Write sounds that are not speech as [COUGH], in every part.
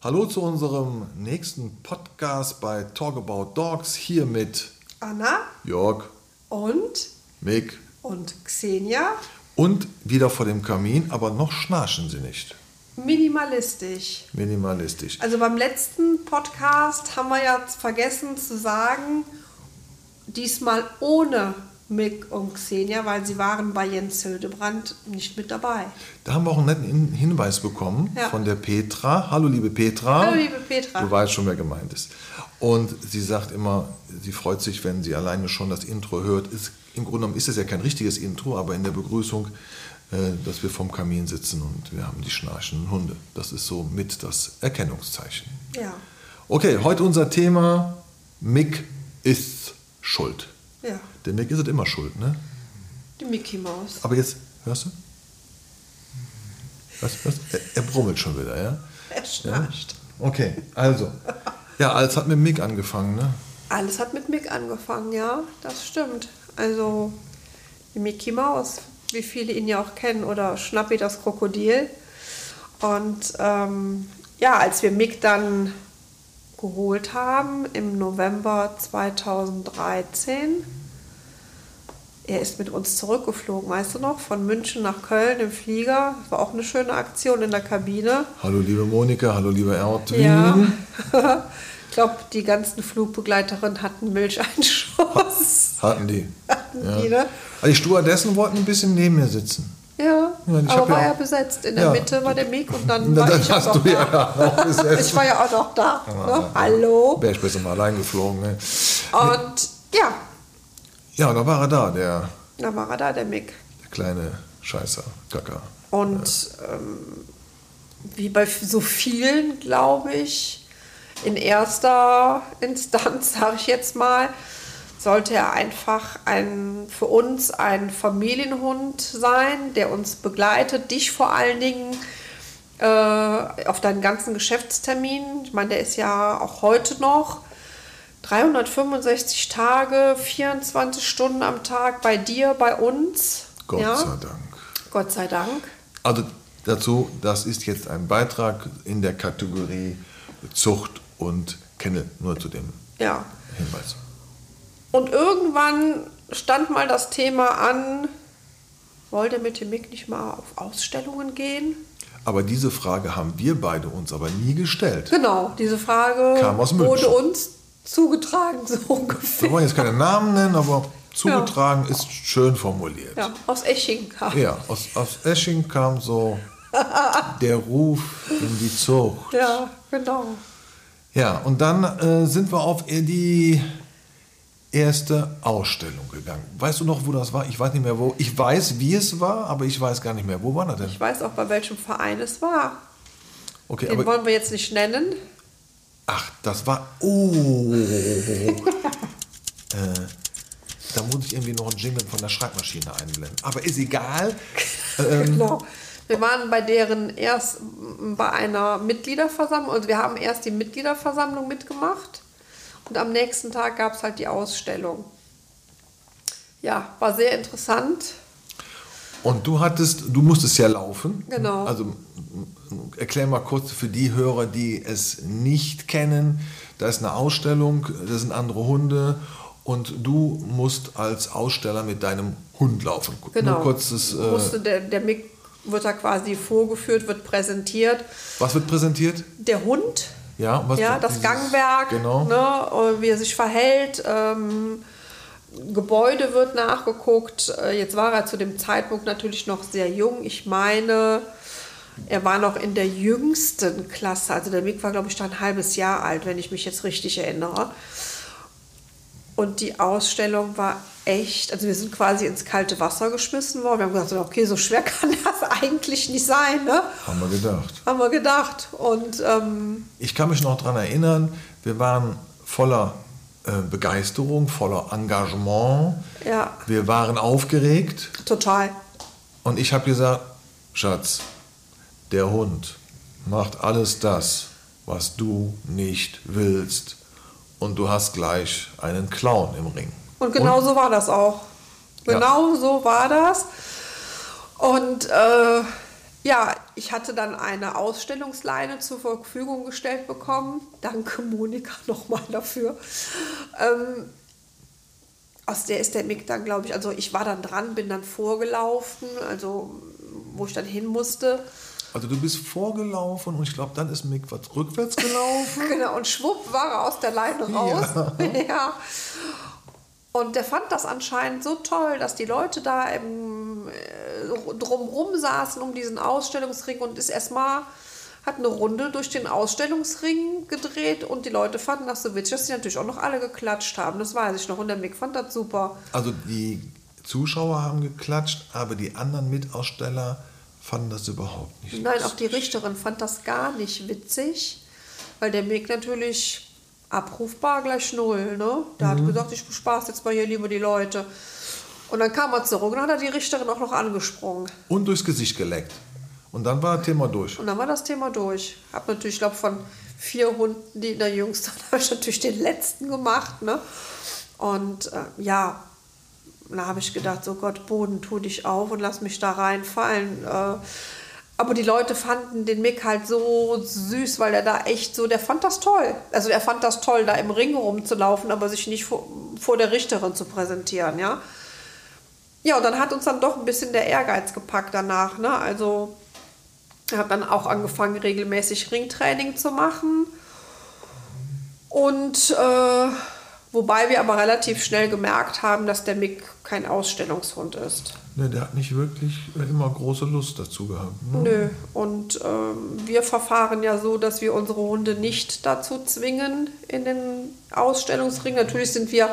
Hallo zu unserem nächsten Podcast bei Talk About Dogs. Hier mit Anna Jörg, und Mick und Xenia. und wieder vor dem Kamin, aber noch schnarchen sie nicht. Minimalistisch. Minimalistisch. Also beim letzten Podcast haben wir ja vergessen zu sagen, diesmal ohne Mick und Xenia, weil sie waren bei Jens Hildebrand nicht mit dabei. Da haben wir auch einen netten Hin- Hinweis bekommen Ja. von der Petra. Hallo liebe Petra. Hallo, liebe Petra. Du weißt schon, wer gemeint ist. Und sie sagt immer, sie freut sich, wenn sie alleine schon das Intro hört. Ist, Im Grunde genommen ist es ja kein richtiges Intro, aber in der Begrüßung, äh, dass wir vorm Kamin sitzen und wir haben die schnarchenden Hunde. Das ist so mit das Erkennungszeichen. Ja, Okay, heute unser Thema, Mick ist schuld. ja, Der Mick ist immer schuld, ne? die Mickey Maus. Aber jetzt, hörst du? Was, was? Er, er brummelt schon wieder, ja? Er schnarcht. Okay, also. Ja, alles hat mit Mick angefangen, ne? Alles hat mit Mick angefangen, ja, das stimmt. Also die Mickey Maus, wie viele ihn ja auch kennen, oder Schnappi das Krokodil. Und ähm, ja, als wir Mick dann geholt haben im November 2013, er ist mit uns zurückgeflogen, weißt du noch, von München nach Köln im Flieger. Das war auch eine schöne Aktion in der Kabine. Hallo liebe Monika, hallo liebe Erdwin. Ja. [LAUGHS] ich glaube, die ganzen Flugbegleiterinnen hatten Milcheinschuss. Hatten die. [LAUGHS] Hatten Ja. die, ne? Also die Stewardess wollten ein bisschen neben mir sitzen. Ja, Ja, hab aber war ja ja besetzt. In der Ja. Mitte war der Mick und dann [LAUGHS] Na, war dann ich hast auch du ja da. [LAUGHS] auch besessen. Ich war ja auch noch da. Ne? Hallo. Wäre ich besser mal allein geflogen. Ne? Und ja, Ja, da war er da, der, da war er da, der Mick. der kleine Scheißer, Kacker. Und ähm, wie bei so vielen, glaube ich, in erster Instanz, [LAUGHS] sage ich jetzt mal, sollte er einfach ein, für uns ein Familienhund sein, der uns begleitet, dich vor allen Dingen äh, auf deinen ganzen Geschäftsterminen. Ich meine, der ist ja auch heute noch 365 Tage, 24 Stunden am Tag bei dir, bei uns. Gott ja? sei Dank. Gott sei Dank. Also dazu, das ist jetzt ein Beitrag in der Kategorie Zucht und Kennel, nur zu dem Ja. Hinweis. Und irgendwann stand mal das Thema an, wollte mit dem Mick nicht mal auf Ausstellungen gehen? Aber diese Frage haben wir beide uns aber nie gestellt. Genau, diese Frage Kam aus wurde uns zugetragen, [LAUGHS] so Wir ungefähr. wollen jetzt keine Namen nennen, aber zugetragen ist schön formuliert. Ja, aus Esching kam. Ja, aus, aus Esching kam so [LAUGHS] der Ruf in die Zucht. Ja, genau. Ja, und dann äh, sind wir auf die erste Ausstellung gegangen. Weißt du noch, wo das war? Ich weiß nicht mehr wo. Ich weiß, wie es war, aber ich weiß gar nicht mehr. Wo war das denn? Ich weiß auch, bei welchem Verein es war. Okay, Den aber wollen wir jetzt nicht nennen. ach, das war oh. [LAUGHS] äh, da muss ich irgendwie noch einen Jingle von der Schreibmaschine einblenden. Aber ist egal. [LAUGHS] Genau. Wir waren bei deren erst bei einer Mitgliederversammlung, also wir haben erst die Mitgliederversammlung mitgemacht und am nächsten Tag gab es halt die Ausstellung. Ja, war sehr interessant. Und du hattest, du musstest ja laufen. Genau. Also erklär mal kurz für die Hörer, die es nicht kennen. Da ist eine Ausstellung, da sind andere Hunde und du musst als Aussteller mit deinem Hund laufen. Genau. Nur kurzes, äh, Musste der, der Mick wird da quasi vorgeführt, wird präsentiert. was wird präsentiert? Der Hund, Ja, was ja, das Gangwerk, Genau. ne, äh, wie er sich verhält. Ähm, Gebäude wird nachgeguckt. Äh, Jetzt war er zu dem Zeitpunkt natürlich noch sehr jung. Ich meine, er war noch in der jüngsten Klasse. Also der Mick war, glaube ich, da ein halbes Jahr alt, wenn ich mich jetzt richtig erinnere. Und die Ausstellung war echt, also wir sind quasi ins kalte Wasser geschmissen worden. Wir haben gesagt, okay, so schwer [LAUGHS] kann das eigentlich nicht sein, ne? Haben wir gedacht. Haben wir gedacht. Und ähm, Ich kann mich noch daran erinnern, wir waren voller äh, Begeisterung, voller Engagement. ja, Wir waren aufgeregt. total. Und ich habe gesagt, Schatz, der Hund macht alles das, was du nicht willst. Und du hast gleich einen Clown im Ring. Und genau so war das auch. Genau so war das. Und äh, ja, ich hatte dann eine Ausstellungsleine zur Verfügung gestellt bekommen. Danke Monika [LAUGHS] nochmal dafür. Ähm, aus der ist der Mick dann, glaube ich, also ich war dann dran, bin dann vorgelaufen, also wo ich dann hin musste. Also du bist vorgelaufen und ich glaube, dann ist Mick was rückwärts gelaufen. [LAUGHS] genau, und schwupp war er aus der Leine raus. Ja. [LAUGHS] ja. Und der fand das anscheinend so toll, dass die Leute da im, äh, drumrum saßen um diesen Ausstellungsring und ist erstmal hat eine Runde durch den Ausstellungsring gedreht und die Leute fanden das so witzig, dass sie natürlich auch noch alle geklatscht haben. Das weiß ich noch. Und der Mick fand das super. Also die Zuschauer haben geklatscht, aber die anderen Mitaussteller fanden das überhaupt nicht. Nein, auch die Richterin fand das gar nicht witzig, weil der Mick natürlich abrufbar gleich null. Ne? Der mhm. hat gesagt, ich bespaß jetzt mal hier lieber die Leute. Und dann kam er zurück und hat er die Richterin auch noch angesprungen. Und durchs Gesicht geleckt. Und dann war das Thema durch. Und dann war das Thema durch. Hab natürlich, ich glaube, von vier Hunden, die in der jüngsten, [LAUGHS] habe ich natürlich den letzten gemacht. Ne? Und äh, ja, da habe ich gedacht, so Gott, Boden, tu dich auf und lass mich da reinfallen. Äh, aber die Leute fanden den Mick halt so süß, weil er da echt so, der fand das toll. Also er fand das toll, da im Ring rumzulaufen, aber sich nicht vor, vor der Richterin zu präsentieren, ja. Ja, und dann hat uns dann doch ein bisschen der Ehrgeiz gepackt danach, ne? Also er hat dann auch angefangen, regelmäßig Ringtraining zu machen. Und äh, Wobei wir aber relativ schnell gemerkt haben, dass der Mick kein Ausstellungshund ist. Ne, der hat nicht wirklich immer große Lust dazu gehabt. Ne? Nö, und ähm, wir verfahren ja so, dass wir unsere Hunde nicht dazu zwingen in den Ausstellungsring. Natürlich sind wir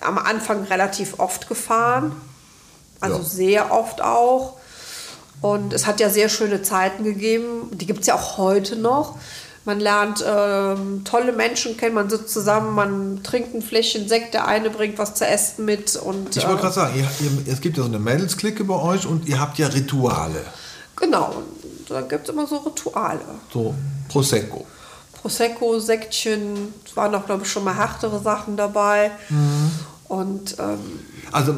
am Anfang relativ oft gefahren, also ja. sehr oft auch. Und es hat ja sehr schöne Zeiten gegeben, die gibt es ja auch heute noch. Man lernt ähm, tolle Menschen kennen, man sitzt zusammen, man trinkt ein Fläschchen Sekt, der eine bringt was zu essen mit. Und, ich wollte äh, gerade sagen, ihr, ihr, es gibt ja so eine Mädelsklicke bei euch und ihr habt ja Rituale. Genau, da gibt es immer so Rituale. So Prosecco. Prosecco, Sektchen, es waren auch, glaube ich, schon mal härtere Sachen dabei. Mhm. Und, ähm, also,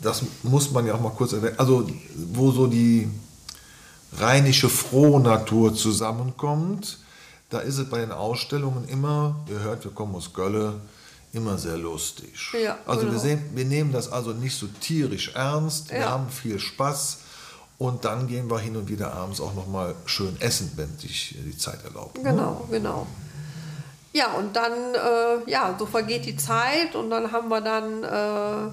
das muss man ja auch mal kurz erwähnen. Also, wo so die rheinische Frohnatur zusammenkommt, da ist es bei den Ausstellungen immer, ihr hört, wir kommen aus Gölle, immer sehr lustig. Ja, also genau. wir, sehen, wir nehmen das also nicht so tierisch ernst, ja. wir haben viel Spaß und dann gehen wir hin und wieder abends auch noch mal schön essen, wenn sich die Zeit erlaubt. Ne? Genau, genau. Ja, und dann, äh, ja, so vergeht die Zeit und dann haben wir dann äh,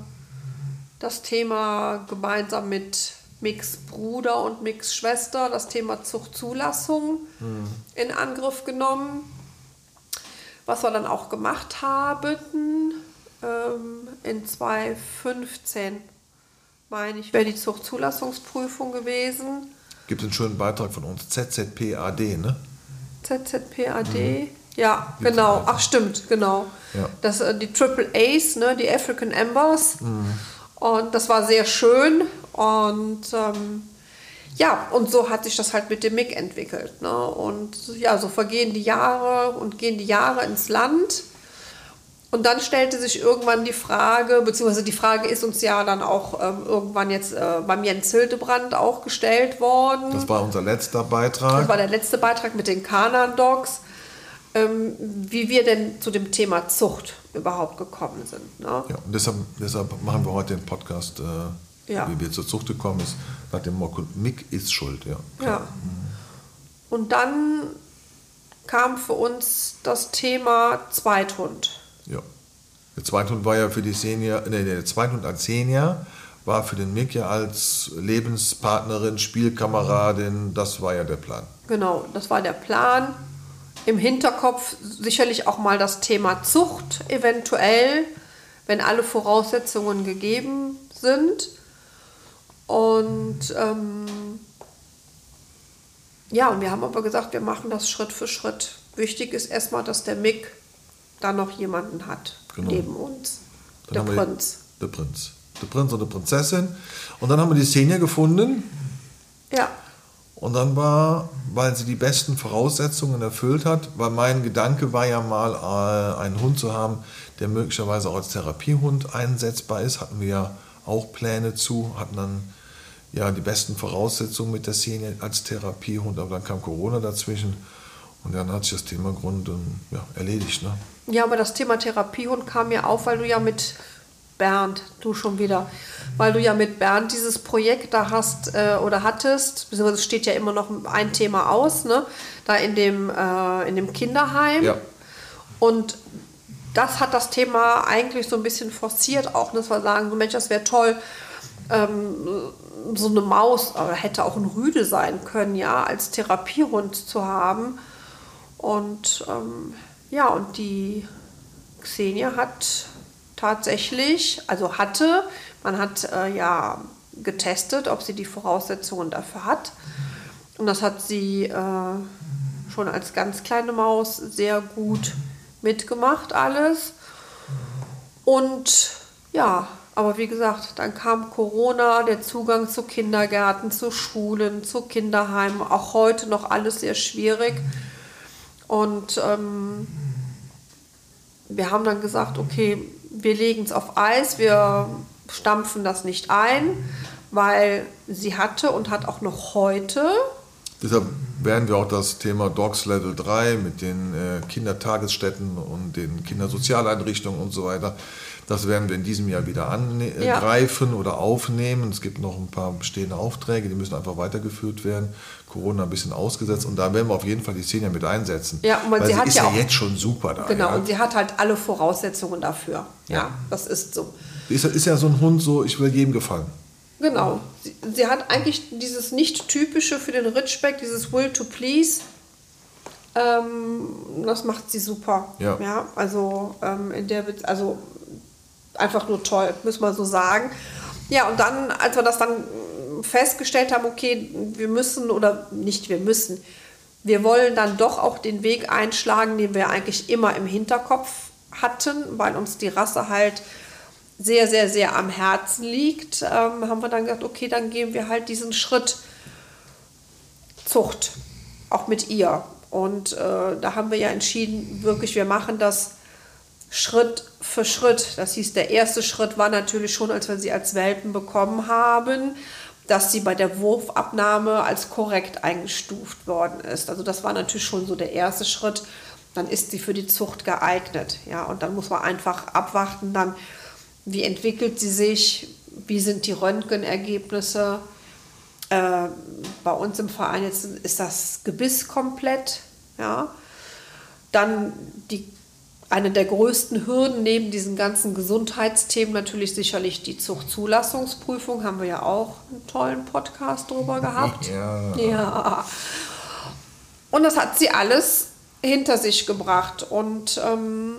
das Thema gemeinsam mit Mix Bruder und Mix Schwester das Thema Zuchtzulassung mhm. in Angriff genommen. Was wir dann auch gemacht haben ähm, in 2015, meine ich, wäre die Zuchtzulassungsprüfung gewesen. Gibt einen schönen Beitrag von uns, ZZPAD, ne? ZZPAD, mhm. ja, die genau. Ach, stimmt, genau. Ja. Das, äh, die Triple A's, ne, die African Embers. Mhm. Und das war sehr schön. Und ähm, ja, und so hat sich das halt mit dem MIG entwickelt. Ne? Und ja, so vergehen die Jahre und gehen die Jahre ins Land. Und dann stellte sich irgendwann die Frage, beziehungsweise die Frage ist uns ja dann auch ähm, irgendwann jetzt äh, beim Jens Hildebrand auch gestellt worden. Das war unser letzter Beitrag. Das war der letzte Beitrag mit den Kanan-Dogs, ähm, wie wir denn zu dem Thema Zucht überhaupt gekommen sind. Ne? Ja, und deshalb, deshalb machen wir heute den Podcast. Äh ja. wie wir zur Zucht gekommen ist, nach dem Motto, Mick ist schuld. Ja. ja. Mhm. Und dann kam für uns das Thema Zweithund. Ja. Der Zweithund war ja für die Senior, nee, der Zweithund als Senior war für den Mick ja als Lebenspartnerin, Spielkameradin, das war ja der Plan. Genau, das war der Plan. Im Hinterkopf sicherlich auch mal das Thema Zucht, eventuell, wenn alle Voraussetzungen gegeben sind. Und ähm, ja, und wir haben aber gesagt, wir machen das Schritt für Schritt. Wichtig ist erstmal, dass der Mick da noch jemanden hat genau. neben uns. Dann der Prinz. der Prinz. Der Prinz und die Prinzessin. Und dann haben wir die Szene gefunden. Ja. Und dann war, weil sie die besten Voraussetzungen erfüllt hat, weil mein Gedanke war ja mal, äh, einen Hund zu haben, der möglicherweise auch als Therapiehund einsetzbar ist. Hatten wir ja auch Pläne zu, hatten dann ja die besten Voraussetzungen mit der Szene als Therapiehund, aber dann kam Corona dazwischen und dann hat sich das Thema Grund ja, erledigt. Ne? Ja, aber das Thema Therapiehund kam ja auf, weil du ja mit Bernd, du schon wieder, weil du ja mit Bernd dieses Projekt da hast äh, oder hattest, beziehungsweise steht ja immer noch ein Thema aus, ne? da in dem, äh, in dem Kinderheim. Ja. Und das hat das Thema eigentlich so ein bisschen forciert, auch, dass wir sagen, so Mensch, das wäre toll, ähm, so eine Maus, aber hätte auch ein Rüde sein können, ja, als Therapiehund zu haben. Und ähm, ja, und die Xenia hat tatsächlich, also hatte, man hat äh, ja getestet, ob sie die Voraussetzungen dafür hat. Und das hat sie äh, schon als ganz kleine Maus sehr gut mitgemacht, alles. Und ja, aber wie gesagt, dann kam Corona, der Zugang zu Kindergärten, zu Schulen, zu Kinderheimen, auch heute noch alles sehr schwierig. Und ähm, wir haben dann gesagt, okay, wir legen es auf Eis, wir stampfen das nicht ein, weil sie hatte und hat auch noch heute. Deshalb werden wir auch das Thema Dogs Level 3 mit den äh, Kindertagesstätten und den Kindersozialeinrichtungen und so weiter das werden wir in diesem Jahr wieder angreifen ja. oder aufnehmen. Es gibt noch ein paar bestehende Aufträge, die müssen einfach weitergeführt werden. Corona ein bisschen ausgesetzt und da werden wir auf jeden Fall die Szene mit einsetzen. Ja, weil sie, sie hat ist ja, ja jetzt schon super da. Genau, ja. und sie hat halt alle Voraussetzungen dafür. Ja, ja das ist so. Ist, ist ja so ein Hund so, ich will jedem gefallen. Genau. Sie, sie hat eigentlich dieses nicht typische für den Ritschbeck, dieses Will to Please. Ähm, das macht sie super. Ja. ja also ähm, in der, also einfach nur toll, müssen wir so sagen. Ja, und dann, als wir das dann festgestellt haben, okay, wir müssen oder nicht wir müssen, wir wollen dann doch auch den Weg einschlagen, den wir eigentlich immer im Hinterkopf hatten, weil uns die Rasse halt sehr, sehr, sehr am Herzen liegt, ähm, haben wir dann gesagt, okay, dann gehen wir halt diesen Schritt Zucht, auch mit ihr. Und äh, da haben wir ja entschieden, wirklich, wir machen das Schritt für Schritt. Das hieß, der erste Schritt war natürlich schon, als wir sie als Welpen bekommen haben, dass sie bei der Wurfabnahme als korrekt eingestuft worden ist. Also das war natürlich schon so der erste Schritt. Dann ist sie für die Zucht geeignet. Ja, und dann muss man einfach abwarten, dann, wie entwickelt sie sich, wie sind die Röntgenergebnisse. Äh, bei uns im Verein jetzt ist das Gebiss komplett. Ja. Dann die eine der größten Hürden neben diesen ganzen Gesundheitsthemen natürlich sicherlich die Zuchtzulassungsprüfung. Haben wir ja auch einen tollen Podcast drüber gehabt. Ja. ja. Und das hat sie alles hinter sich gebracht. Und ähm,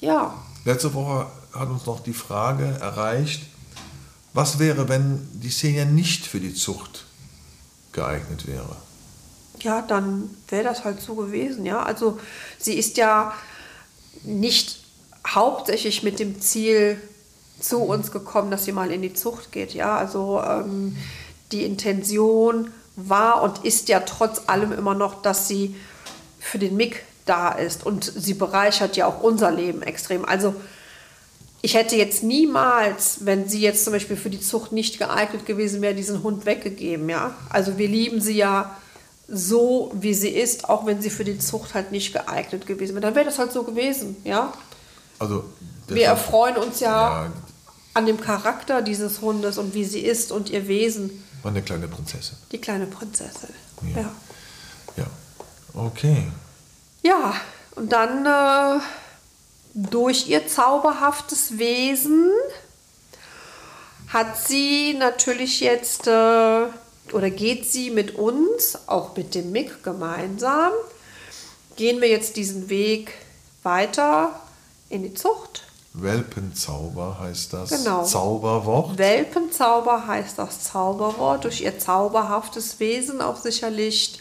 ja. Letzte Woche hat uns noch die Frage erreicht, was wäre, wenn die Xenia nicht für die Zucht geeignet wäre? Ja, dann wäre das halt so gewesen, ja. Also sie ist ja nicht hauptsächlich mit dem Ziel zu uns gekommen, dass sie mal in die Zucht geht. Ja, also ähm, die Intention war und ist ja trotz allem immer noch, dass sie für den MIG da ist und sie bereichert ja auch unser Leben extrem. Also ich hätte jetzt niemals, wenn sie jetzt zum Beispiel für die Zucht nicht geeignet gewesen wäre, diesen Hund weggegeben. Ja, also wir lieben sie ja so, wie sie ist, auch wenn sie für die Zucht halt nicht geeignet gewesen wäre. Dann wäre das halt so gewesen, ja. Also wir erfreuen uns ja, ja, an dem Charakter dieses Hundes und wie sie ist und ihr Wesen. War eine kleine Prinzessin. Die kleine Prinzessin. Ja. Ja. ja. Okay. Ja, und dann äh, durch ihr zauberhaftes Wesen hat sie natürlich jetzt äh, oder geht sie mit uns, auch mit dem Mick gemeinsam, gehen wir jetzt diesen Weg weiter in die Zucht. Welpenzauber heißt das genau. Zauberwort. Welpenzauber heißt das Zauberwort, durch ihr zauberhaftes Wesen auch sicherlich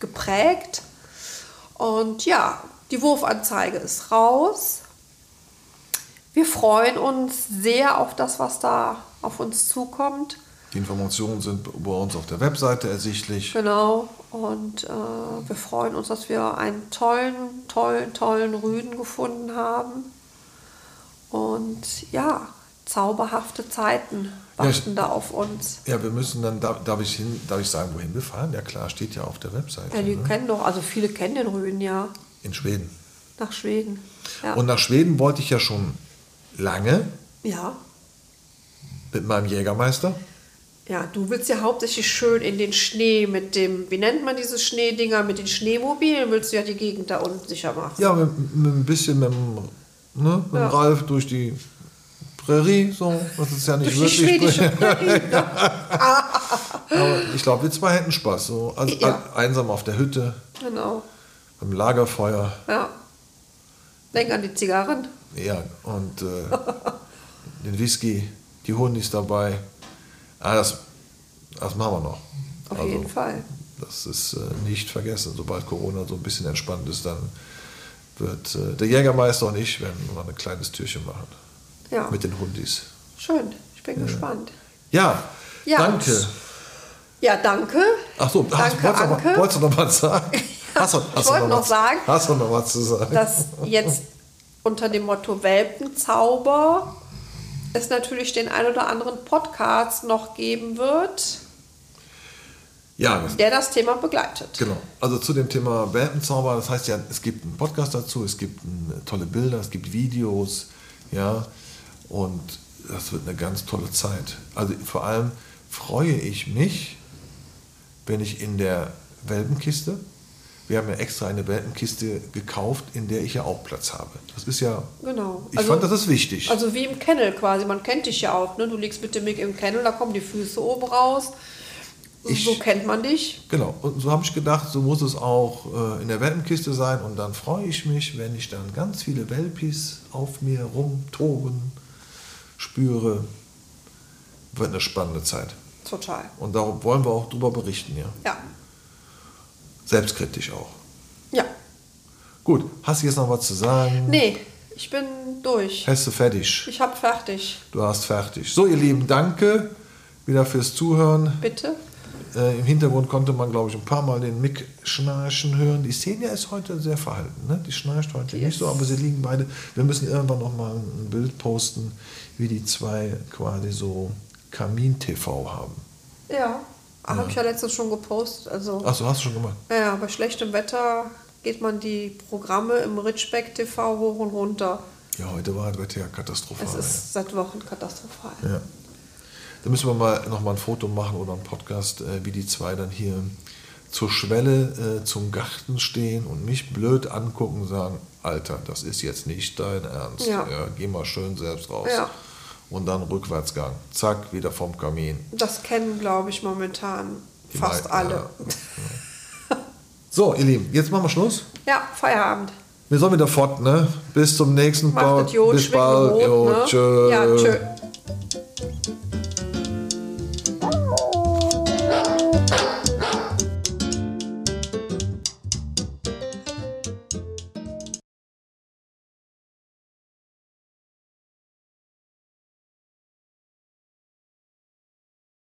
geprägt. Und ja, die Wurfanzeige ist raus. Wir freuen uns sehr auf das, was da auf uns zukommt. Die Informationen sind bei uns auf der Webseite ersichtlich. Genau. Und äh, wir freuen uns, dass wir einen tollen, tollen, tollen Rüden gefunden haben. Und ja, zauberhafte Zeiten warten Ja, da auf uns. Ja, wir müssen dann, darf, darf, ich hin, darf ich sagen, wohin wir fahren? Ja klar, steht ja auf der Webseite. Ja, die ne? kennen doch, also viele kennen den Rüden ja. In Schweden. Nach Schweden. Ja. Und nach Schweden wollte ich ja schon lange ja. mit meinem Jägermeister. Ja, du willst ja hauptsächlich schön in den Schnee mit dem, wie nennt man diese Schneedinger, mit den Schneemobilen willst du ja die Gegend da unten sicher machen. Ja, mit, mit ein bisschen mit dem, ne, mit dem Ja. Ralf durch die Prärie, so. Das ist ja nicht Durch wirklich. schwedische Prärie. [LAUGHS] Aber ich glaube, wir zwei hätten Spaß. So. Also, Ja. Einsam auf der Hütte, genau. Beim Lagerfeuer. Ja. Denk an die Zigarren. Ja, und äh, [LAUGHS] den Whisky, die Hundis dabei. Ah, das, das machen wir noch. Auf Also, jeden Fall. Das ist äh, nicht vergessen. Sobald Corona so ein bisschen entspannt ist, dann wird äh, der Jägermeister und ich werden mal ein kleines Türchen machen. Ja. Mit den Hundis. Schön. Ich bin gespannt. Ja, Ja. danke. Ja, danke. Ach so, Danke, wolltest, du noch, Anke. wolltest du noch was sagen? [LAUGHS] [LAUGHS] Hast du, ich hast du wollte noch was, sagen, Hast du noch was zu sagen? dass jetzt unter dem Motto Welpenzauber es natürlich den ein oder anderen Podcast noch geben wird, ja, das, der das Thema begleitet. genau. Also zu dem Thema Welpenzauber, das heißt ja, es gibt einen Podcast dazu, es gibt tolle Bilder, es gibt Videos, ja, und das wird eine ganz tolle Zeit. Also vor allem freue ich mich, wenn ich in der Welpenkiste, wir haben ja extra eine Welpenkiste gekauft, in der ich ja auch Platz habe. Das ist ja, Genau. ich fand, das ist wichtig. Also wie im Kennel quasi. Man kennt dich ja auch. Ne? Du liegst mit dem Mick im Kennel, da kommen die Füße oben raus. Ich- so kennt man dich. Genau, und so habe ich gedacht, so muss es auch äh, in der Welpenkiste sein. Und dann freue ich mich, wenn ich dann ganz viele Welpis auf mir rumtoben spüre. Wird eine spannende Zeit. Total. Und darum wollen wir auch drüber berichten, ja. Ja. Selbstkritisch auch. Ja. Gut, hast du jetzt noch was zu sagen? Nee, ich bin durch. Hast du fertig? Ich hab fertig. Du hast fertig. So, ihr Lieben, danke wieder fürs Zuhören. Bitte? Äh, Im Hintergrund konnte man, glaube ich, ein paar Mal den Mick schnarchen hören. Die Xenia ist heute sehr verhalten. Ne? Die schnarcht heute Die nicht so, aber sie liegen beide. Wir müssen irgendwann noch mal ein Bild posten, wie die zwei quasi so Kamin-TV haben. Ja. Habe ich ja letztens schon gepostet. Also, Achso, hast du schon gemacht? ja, bei schlechtem Wetter geht man die Programme im Ritschbeck TV hoch und runter. Ja, heute war das Wetter ja katastrophal. Es ist seit Wochen katastrophal. ja. Ja. Da müssen wir mal noch mal ein Foto machen oder einen Podcast, äh, wie die zwei dann hier zur Schwelle äh, zum Garten stehen und mich blöd angucken und sagen, Alter, das ist jetzt nicht dein Ernst. Ja. geh mal schön selbst raus. Ja. Und dann Rückwärtsgang. Zack, wieder vom Kamin. Das kennen, glaube ich, momentan Die fast mei- alle. So, ihr Lieben, jetzt machen wir Schluss. Ja, Feierabend. Wir sollen wieder fort, ne? Bis zum nächsten Mal. Bis bald. Jo, ne? tschö. Ja, tschö.